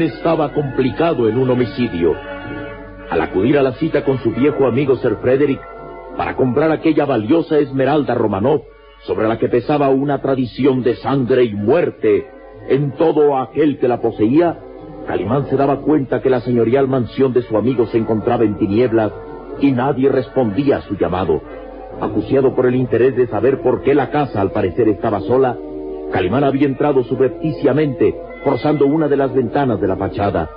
Estaba complicado en un homicidio. Al acudir a la cita con su viejo amigo Sir Frederick para comprar aquella valiosa esmeralda Romanov sobre la que pesaba una tradición de sangre y muerte en todo aquel que la poseía, Calimán se daba cuenta que la señorial mansión de su amigo se encontraba en tinieblas y nadie respondía a su llamado. Acuciado por el interés de saber por qué la casa al parecer estaba sola, Calimán había entrado subrepticiamente, forzando una de las ventanas de la fachada.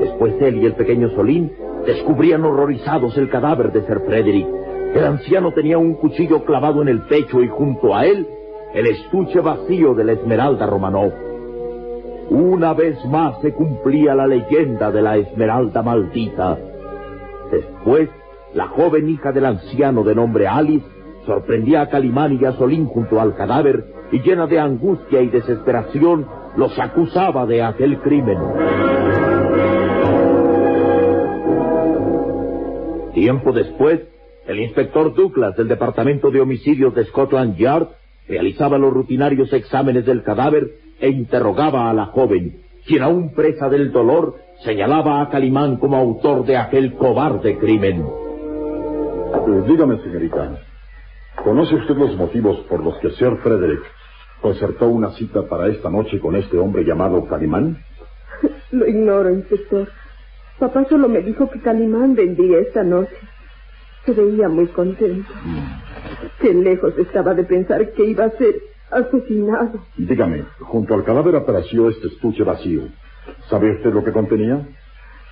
Después él y el pequeño Solín descubrían horrorizados el cadáver de Sir Frederick. El anciano tenía un cuchillo clavado en el pecho y junto a él el estuche vacío de la esmeralda Romanov. Una vez más se cumplía la leyenda de la esmeralda maldita. Después, la joven hija del anciano de nombre Alice sorprendía a Calimán y a Solín junto al cadáver y llena de angustia y desesperación los acusaba de aquel crimen. Tiempo después, el inspector Douglas del Departamento de Homicidios de Scotland Yard realizaba los rutinarios exámenes del cadáver e interrogaba a la joven, quien aún presa del dolor señalaba a Calimán como autor de aquel cobarde crimen. Eh, dígame, señorita, ¿conoce usted los motivos por los que Sir Frederick concertó una cita para esta noche con este hombre llamado Calimán? Lo ignoro, inspector. Papá solo me dijo que Calimán vendría esta noche. Se veía muy contento. Qué lejos estaba de pensar que iba a ser asesinado. Dígame, junto al cadáver apareció este estuche vacío. ¿Sabe usted lo que contenía?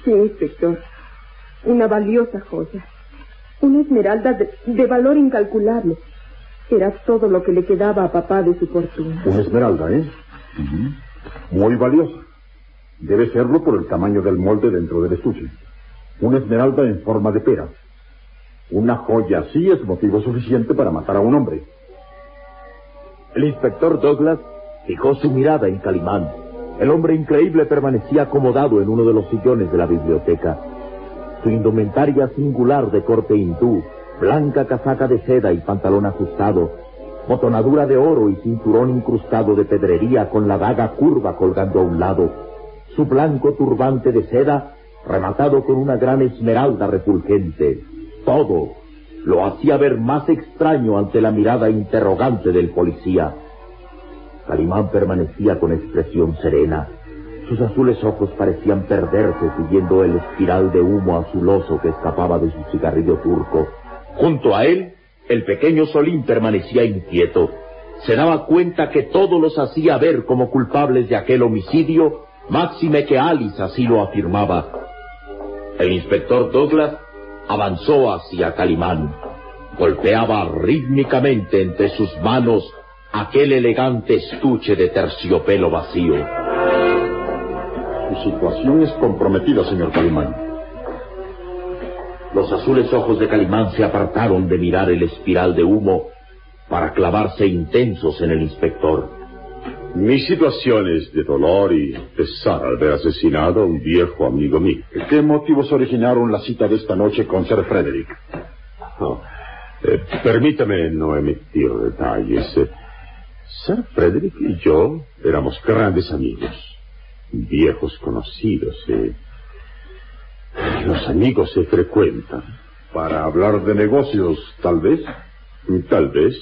Sí, inspector. Una valiosa joya. Una esmeralda de, de valor incalculable. Era todo lo que le quedaba a papá de su fortuna. Una esmeralda, ¿eh? Muy valiosa. Debe serlo por el tamaño del molde dentro del estuche. Una esmeralda en forma de pera. Una joya así es motivo suficiente para matar a un hombre. El inspector Douglas fijó su mirada en Calimán. El hombre increíble permanecía acomodado en uno de los sillones de la biblioteca. Su indumentaria singular de corte hindú, blanca casaca de seda y pantalón ajustado, botonadura de oro y cinturón incrustado de pedrería con la daga curva colgando a un lado, su blanco turbante de seda rematado con una gran esmeralda refulgente. Todo lo hacía ver más extraño ante la mirada interrogante del policía. Calimán permanecía con expresión serena. Sus azules ojos parecían perderse siguiendo el espiral de humo azuloso que escapaba de su cigarrillo turco. Junto a él, el pequeño Solín permanecía inquieto. Se daba cuenta que todo los hacía ver como culpables de aquel homicidio, máxime que Alice así lo afirmaba. El inspector Douglas avanzó hacia Calimán. Golpeaba rítmicamente entre sus manos aquel elegante estuche de terciopelo vacío. Su situación es comprometida, señor Calimán. Los azules ojos de Calimán se apartaron de mirar el espiral de humo para clavarse intensos en el inspector. Mi situación es de dolor y pesar al haber asesinado a un viejo amigo mío. ¿Qué motivos originaron la cita de esta noche con Sir Frederick? Eh, permítame no emitir detalles. Eh, Sir Frederick y yo éramos grandes amigos, viejos conocidos. Eh. Los amigos se frecuentan. Para hablar de negocios, tal vez. Tal vez.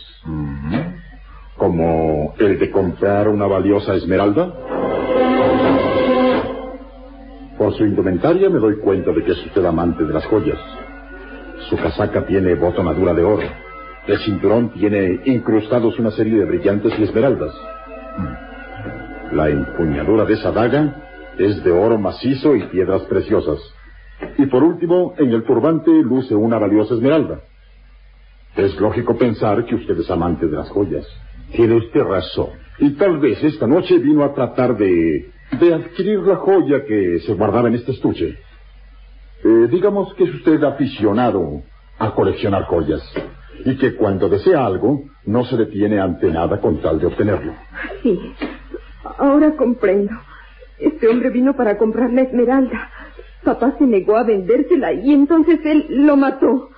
Como el de comprar una valiosa esmeralda. Por su indumentaria me doy cuenta de que es usted amante de las joyas. Su casaca tiene botonadura de oro. El cinturón tiene incrustados una serie de brillantes y esmeraldas. La empuñadura de esa daga es de oro macizo y piedras preciosas. Y por último, en el turbante luce una valiosa esmeralda. Es lógico pensar que usted es amante de las joyas. Tiene usted razón. Y tal vez esta noche vino a tratar de, de adquirir la joya que se guardaba en este estuche. Eh, digamos que es usted aficionado a coleccionar joyas y que cuando desea algo no se detiene ante nada con tal de obtenerlo. Sí, ahora comprendo. Este hombre vino para comprar la esmeralda. Papá se negó a vendérsela y entonces él lo mató.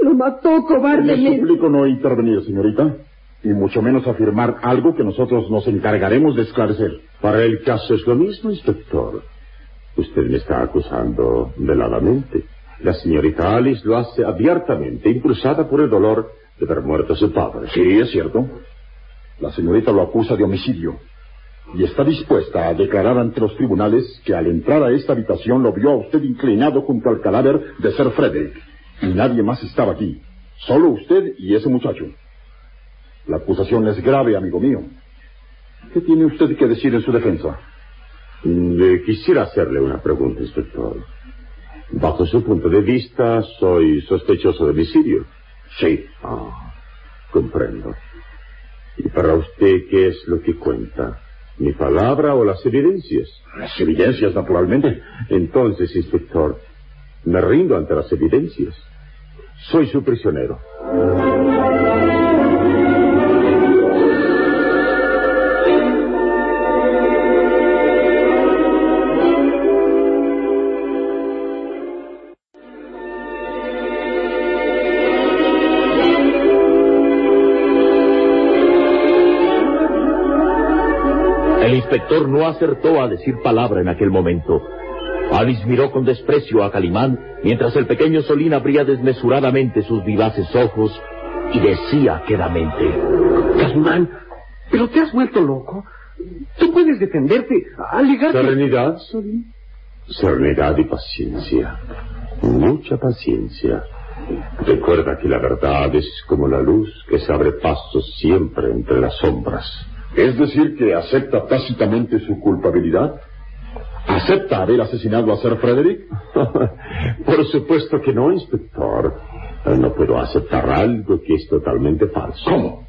Lo mató Le cobardemente. suplico no intervenir, señorita, y mucho menos afirmar algo que nosotros nos encargaremos de esclarecer. Para el caso es lo mismo, inspector. Usted me está acusando veladamente. La señorita Alice lo hace abiertamente, impulsada por el dolor de ver muerto a su padre. Sí, es cierto. La señorita lo acusa de homicidio y está dispuesta a declarar ante los tribunales que al entrar a esta habitación lo vio a usted inclinado junto al cadáver de Sir Frederick y nadie más estaba aquí, solo usted y ese muchacho. La acusación es grave, amigo mío. ¿Qué tiene usted que decir en su defensa? Le quisiera hacerle una pregunta, inspector. Bajo su punto de vista, soy sospechoso de homicidio. Sí. Ah, comprendo. ¿Y para usted qué es lo que cuenta? ¿Mi palabra o las evidencias? Las evidencias, naturalmente. Entonces, inspector, me rindo ante las evidencias. Soy su prisionero. Inspector no acertó a decir palabra en aquel momento. Alice miró con desprecio a Calimán mientras el pequeño Solín abría desmesuradamente sus vivaces ojos y decía quedamente. Calimán, pero te has vuelto loco. Tú puedes defenderte, alegar Serenidad, Solín. Serenidad y paciencia. Mucha paciencia. Recuerda que la verdad es como la luz que se abre paso siempre entre las sombras. Es decir, que acepta tácitamente su culpabilidad. ¿Acepta haber asesinado a Sir Frederick? Por supuesto que no, inspector. No puedo aceptar algo que es totalmente falso. ¿Cómo?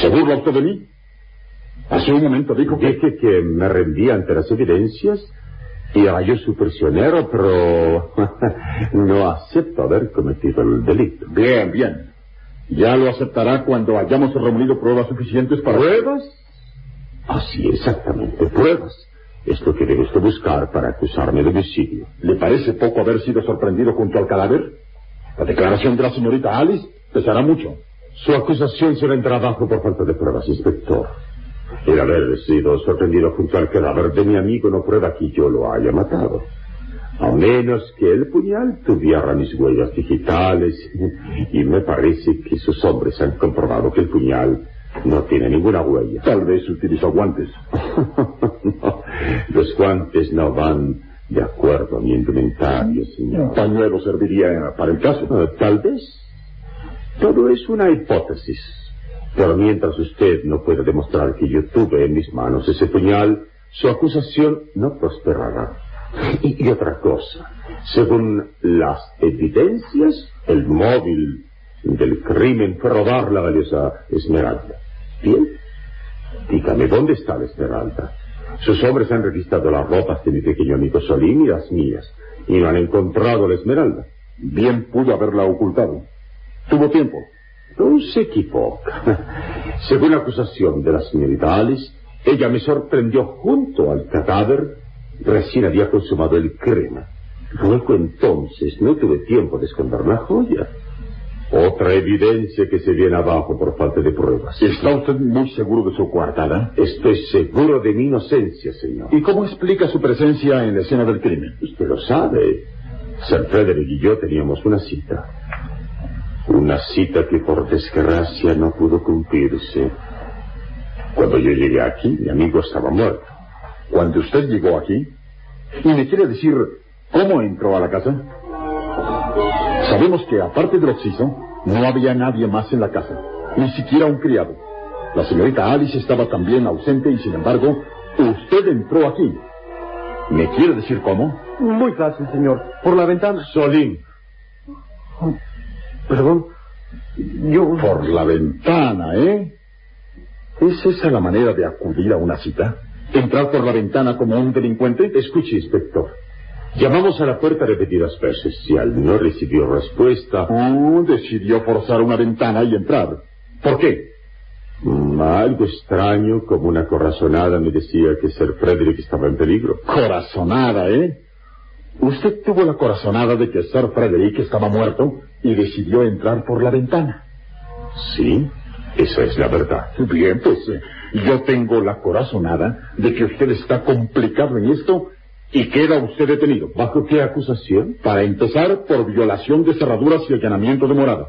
¿Se burla usted de mí? Hace un momento dijo que... Dije que me rendía ante las evidencias y yo su prisionero, pero no acepto haber cometido el delito. Bien, bien. Ya lo aceptará cuando hayamos reunido pruebas suficientes para... ¿Pruebas? Así, exactamente, pruebas. Es lo que debe usted buscar para acusarme de homicidio. ¿Le parece poco haber sido sorprendido junto al cadáver? La declaración de la señorita Alice pesará mucho. Su acusación se vendrá abajo por falta de pruebas, inspector. El haber sido sorprendido junto al cadáver de mi amigo no prueba que yo lo haya matado. A menos que el puñal tuviera mis huellas digitales. Y me parece que sus hombres han comprobado que el puñal no tiene ninguna huella. Tal vez utilizó guantes. No, los guantes no van de acuerdo a mi indumentario, Un señor. pañuelo serviría para el caso. Ah, Tal vez. Todo es una hipótesis. Pero mientras usted no puede demostrar que yo tuve en mis manos ese puñal, su acusación no prosperará. Y, y otra cosa, según las evidencias, el móvil del crimen fue robar la valiosa esmeralda. Bien, dígame, ¿dónde está la esmeralda? Sus hombres han registrado las ropas de mi pequeño amigo Solín y las mías, y no han encontrado la esmeralda. Bien pudo haberla ocultado. Tuvo tiempo. No se equivoca. Según la acusación de la señorita Alice, ella me sorprendió junto al cadáver. Recién había consumado el crema. Luego entonces no tuve tiempo de esconder la joya. Otra evidencia que se viene abajo por falta de pruebas. ¿Está usted muy seguro de su coartada? Estoy seguro de mi inocencia, señor. ¿Y cómo explica su presencia en la escena del crimen? Usted lo sabe. Sir Frederick y yo teníamos una cita. Una cita que por desgracia no pudo cumplirse. Cuando yo llegué aquí, mi amigo estaba muerto. Cuando usted llegó aquí, ¿y me quiere decir cómo entró a la casa? Sabemos que aparte del occiso, no había nadie más en la casa, ni siquiera un criado. La señorita Alice estaba también ausente y sin embargo, usted entró aquí. ¿Me quiere decir cómo? Muy fácil, señor. Por la ventana. Solín. Perdón. Yo. Por la ventana, ¿eh? ¿Es esa la manera de acudir a una cita? ¿Entrar por la ventana como un delincuente? Escuche, inspector. Llamamos a la puerta repetidas veces y al no recibió respuesta. Oh, decidió forzar una ventana y entrar. ¿Por qué? Mm, algo extraño, como una corazonada, me decía que Sir Frederick estaba en peligro. Corazonada, ¿eh? Usted tuvo la corazonada de que Sir Frederick estaba muerto y decidió entrar por la ventana. Sí, esa es la verdad. Bien, pues eh, yo tengo la corazonada de que usted está complicado en esto y queda usted detenido. ¿Bajo qué acusación? Para empezar, por violación de cerraduras y allanamiento de morada.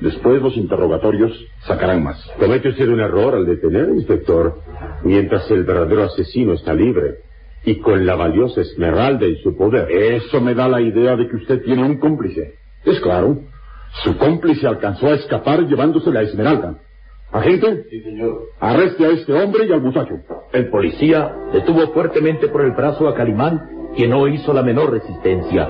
Después los interrogatorios sacarán más. Comete usted un error al detener, inspector, mientras el verdadero asesino está libre y con la valiosa esmeralda en su poder. Eso me da la idea de que usted tiene un cómplice. Es claro. Su cómplice alcanzó a escapar llevándose la esmeralda. Agente. Sí, señor. Arreste a este hombre y al muchacho. El policía detuvo fuertemente por el brazo a Calimán, que no hizo la menor resistencia.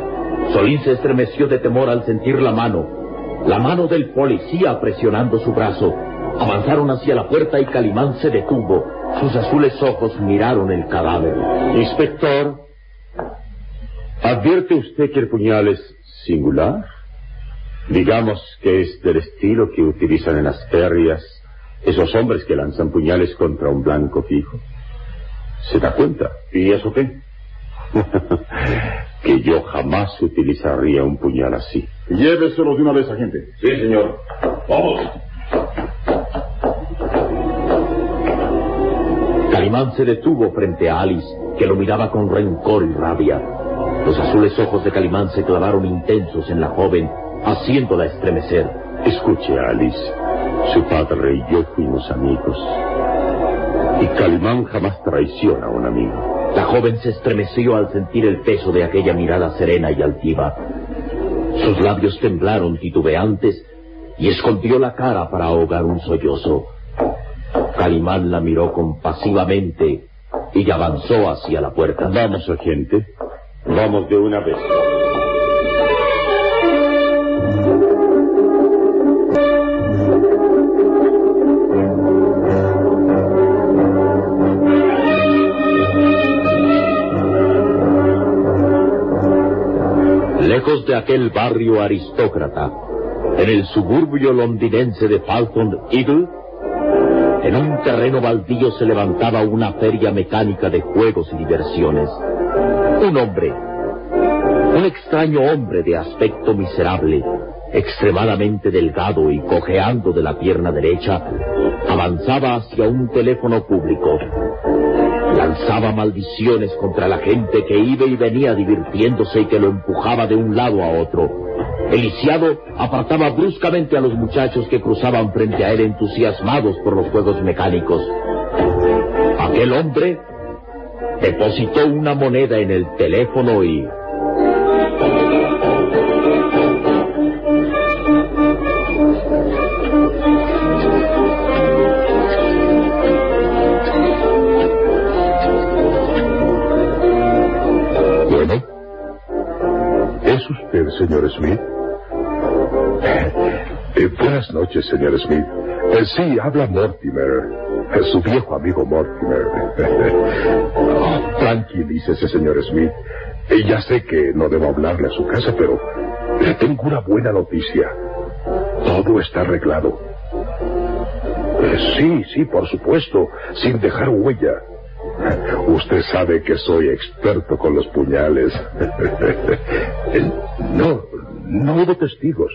Solín se estremeció de temor al sentir la mano. La mano del policía presionando su brazo. Avanzaron hacia la puerta y Calimán se detuvo. Sus azules ojos miraron el cadáver. Inspector, ¿advierte usted que el puñal es singular? Digamos que es del estilo que utilizan en las ferias esos hombres que lanzan puñales contra un blanco fijo. ¿Se da cuenta? ¿Y eso qué? que yo jamás utilizaría un puñal así. Lléveselo de una vez, agente. Sí, señor. Vamos. Calimán se detuvo frente a Alice, que lo miraba con rencor y rabia. Los azules ojos de Calimán se clavaron intensos en la joven, haciéndola estremecer. Escuche, Alice. Su padre y yo fuimos amigos. Y Calimán jamás traiciona a un amigo. La joven se estremeció al sentir el peso de aquella mirada serena y altiva. Sus labios temblaron titubeantes y escondió la cara para ahogar un sollozo. Calimán la miró compasivamente y avanzó hacia la puerta. Vamos, agente. Vamos de una vez. De aquel barrio aristócrata, en el suburbio londinense de Falcon Eagle, en un terreno baldío se levantaba una feria mecánica de juegos y diversiones. Un hombre, un extraño hombre de aspecto miserable, extremadamente delgado y cojeando de la pierna derecha, avanzaba hacia un teléfono público. Lanzaba maldiciones contra la gente que iba y venía divirtiéndose y que lo empujaba de un lado a otro. El lisiado apartaba bruscamente a los muchachos que cruzaban frente a él entusiasmados por los juegos mecánicos. Aquel hombre depositó una moneda en el teléfono y... señor Smith? Eh, buenas noches, señor Smith. Eh, sí, habla Mortimer, eh, su viejo amigo Mortimer. Tranquilícese, señor Smith. Ya sé que no debo hablarle a su casa, pero Le tengo una buena noticia. Todo está arreglado. Sí, sí, por supuesto, sin dejar huella. Usted sabe que soy experto con los puñales. No, no hubo testigos.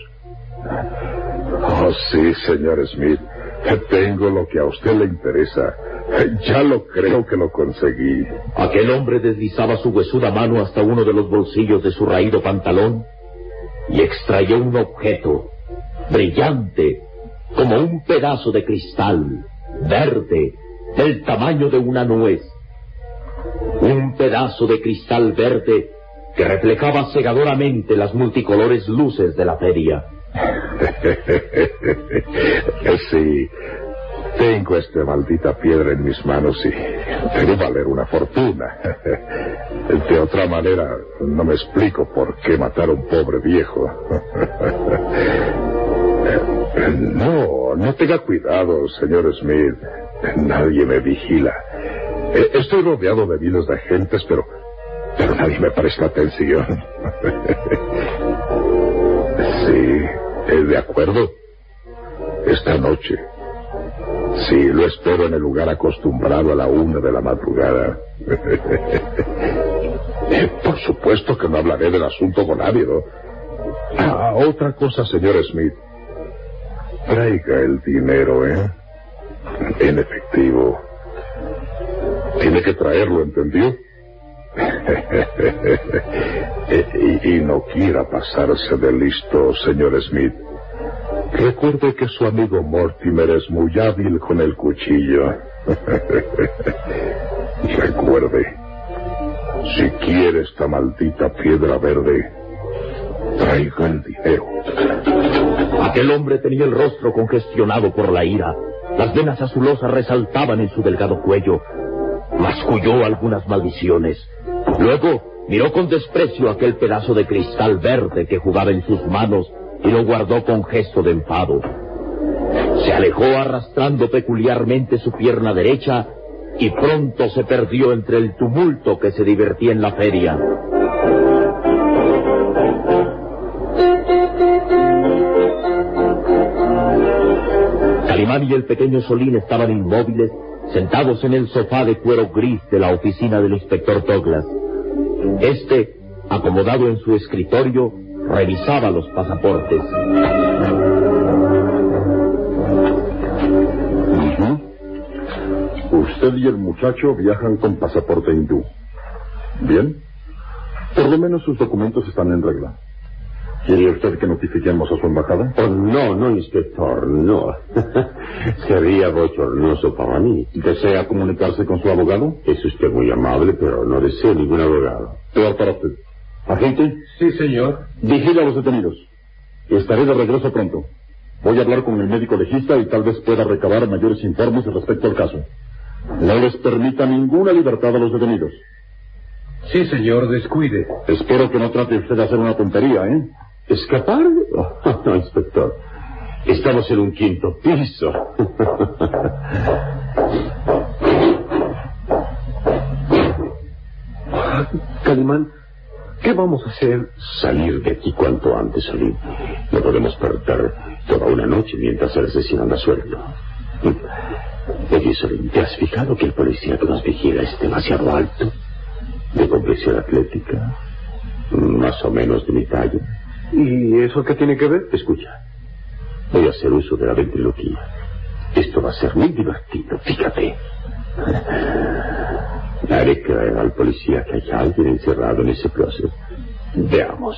Oh, sí, señor Smith. Tengo lo que a usted le interesa. Ya lo creo que lo conseguí. Aquel hombre deslizaba su huesuda mano hasta uno de los bolsillos de su raído pantalón y extrayó un objeto brillante como un pedazo de cristal verde del tamaño de una nuez. Un pedazo de cristal verde que reflejaba cegadoramente las multicolores luces de la feria. sí, tengo esta maldita piedra en mis manos y debe valer una fortuna. De otra manera, no me explico por qué matar a un pobre viejo. No, no tenga cuidado, señor Smith. Nadie me vigila. Estoy rodeado de miles de agentes, pero, pero nadie me presta atención. Sí, de acuerdo. Esta noche. Sí, lo espero en el lugar acostumbrado a la una de la madrugada. Eh, por supuesto que no hablaré del asunto con ¿no? Ah, otra cosa, señor Smith. Traiga el dinero, ¿eh? En efectivo. Tiene que traerlo, ¿entendió? y, y, no quiera pasarse de listo, señor Smith. Recuerde que su amigo Mortimer es muy hábil con el cuchillo. Recuerde, si quiere esta maldita piedra verde, traiga el dinero. Aquel hombre tenía el rostro congestionado por la ira. Las venas azulosas resaltaban en su delgado cuello. Masculló algunas maldiciones. Luego miró con desprecio aquel pedazo de cristal verde que jugaba en sus manos y lo guardó con gesto de enfado. Se alejó arrastrando peculiarmente su pierna derecha y pronto se perdió entre el tumulto que se divertía en la feria. Calimán y el pequeño Solín estaban inmóviles, sentados en el sofá de cuero gris de la oficina del inspector Douglas. Este, acomodado en su escritorio, revisaba los pasaportes. Usted y el muchacho viajan con pasaporte hindú. Bien. Por lo menos sus documentos están en regla. ¿Quiere usted que notifiquemos a su embajada? Oh, no, no, inspector, no. Sería bochornoso para mí. ¿Desea comunicarse con su abogado? Es usted muy amable, pero no deseo ningún abogado. Peor para usted. ¿Agente? Sí, señor. Vigila a los detenidos. Estaré de regreso pronto. Voy a hablar con el médico legista y tal vez pueda recabar mayores informes respecto al caso. No les permita ninguna libertad a los detenidos. Sí, señor, descuide. Espero que no trate usted de hacer una tontería, ¿eh? ¿Escapar? no, inspector. Estamos en un quinto piso. Calimán, ¿qué vamos a hacer? Salir de aquí cuanto antes, salir. No podemos perder toda una noche mientras el asesino anda suelto. Oye, Solín, ¿te has fijado que el policía que nos vigila es demasiado alto? De complexión atlética, más o menos de mi talla. ¿Y eso qué tiene que ver? Escucha, voy a hacer uso de la ventriloquía. Esto va a ser muy divertido, fíjate. Haré creer al policía que hay alguien encerrado en ese closet. Veamos.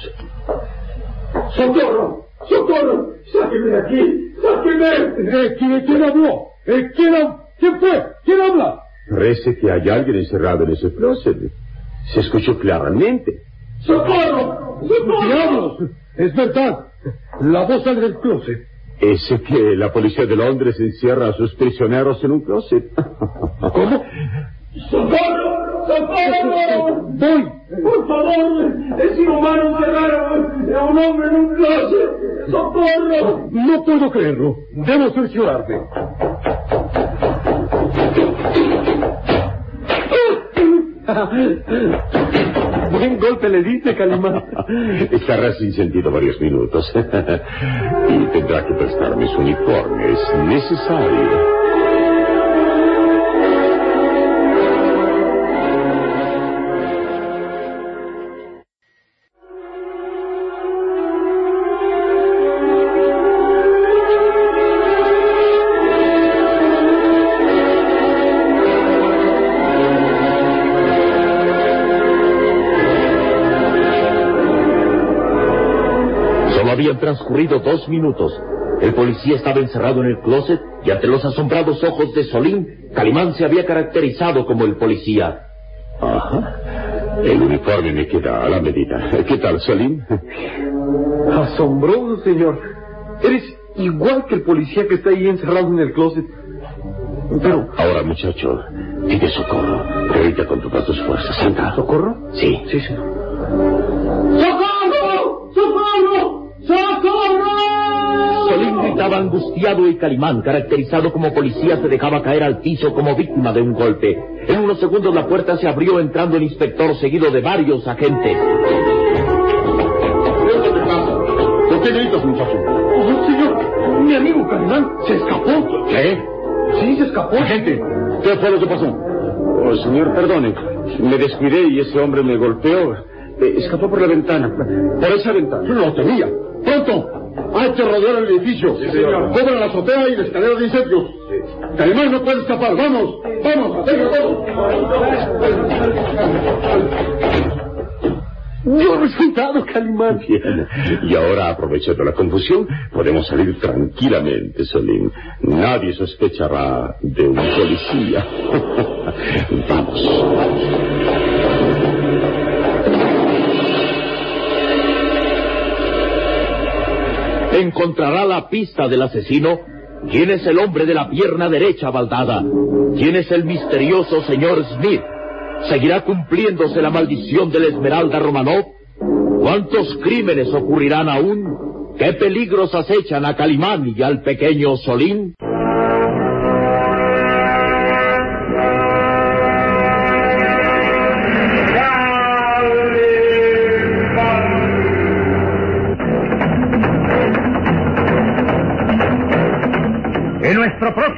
¡Socorro! ¡Socorro! ¡Sáqueme de aquí! ¡Sáqueme! Eh, ¿quién, ¿Quién habló? Eh, ¿quién, ¿Quién fue? ¿Quién habla? Parece que hay alguien encerrado en ese closet. Se escuchó claramente. ¡Socorro! ¡Socorro! ¡Diablos! Es verdad. La voz sale del closet. Ese que la policía de Londres encierra a sus prisioneros en un closet. ¿Cómo? ¡Socorro! ¡Socorro! ¡Voy! ¡Por favor! ¡Es inhumano encerrar a un hombre en un closet! ¡Socorro! No puedo creerlo. Debo cerciorarme. Buen golpe le diste, Calimán. Estará sin sentido varios minutos. y tendrá que prestarme su uniforme. Es necesario. Habían transcurrido dos minutos. El policía estaba encerrado en el closet y ante los asombrados ojos de Solín, Calimán se había caracterizado como el policía. Ajá. El uniforme me queda a la medida. ¿Qué tal, Solín? Asombroso, señor. Eres igual que el policía que está ahí encerrado en el closet. Pero... Ahora, muchacho, pide socorro. Pero con todas tus fuerzas. Anda. ¿Socorro? Sí. Sí, señor. Gritaba angustiado y Calimán, caracterizado como policía, se dejaba caer al piso como víctima de un golpe. En unos segundos la puerta se abrió entrando el inspector seguido de varios agentes. ¿Por qué gritas, muchacho? Oh, señor, mi amigo Calimán se escapó. ¿Qué? Sí, se escapó. Agente, ¿qué fue lo que pasó? Oh, señor, perdone. Me descuidé y ese hombre me golpeó. Eh, escapó por la ventana. Por esa ventana. Lo tenía. ¡Pronto! Hay que rodear el edificio. Sí, señor. Cobra la azotea y la escalera de incendios. Calimán no puede escapar. ¡Vamos! ¡Vamos! ¡Atenga todo! Yo resultado, Calimán. Bien. Y ahora, aprovechando la confusión, podemos salir tranquilamente, Solín. Nadie sospechará de un policía. Vamos. Encontrará la pista del asesino. ¿Quién es el hombre de la pierna derecha baldada? ¿Quién es el misterioso señor Smith? ¿Seguirá cumpliéndose la maldición de la Esmeralda Romanov? ¿Cuántos crímenes ocurrirán aún? ¿Qué peligros acechan a Calimán y al pequeño Solín?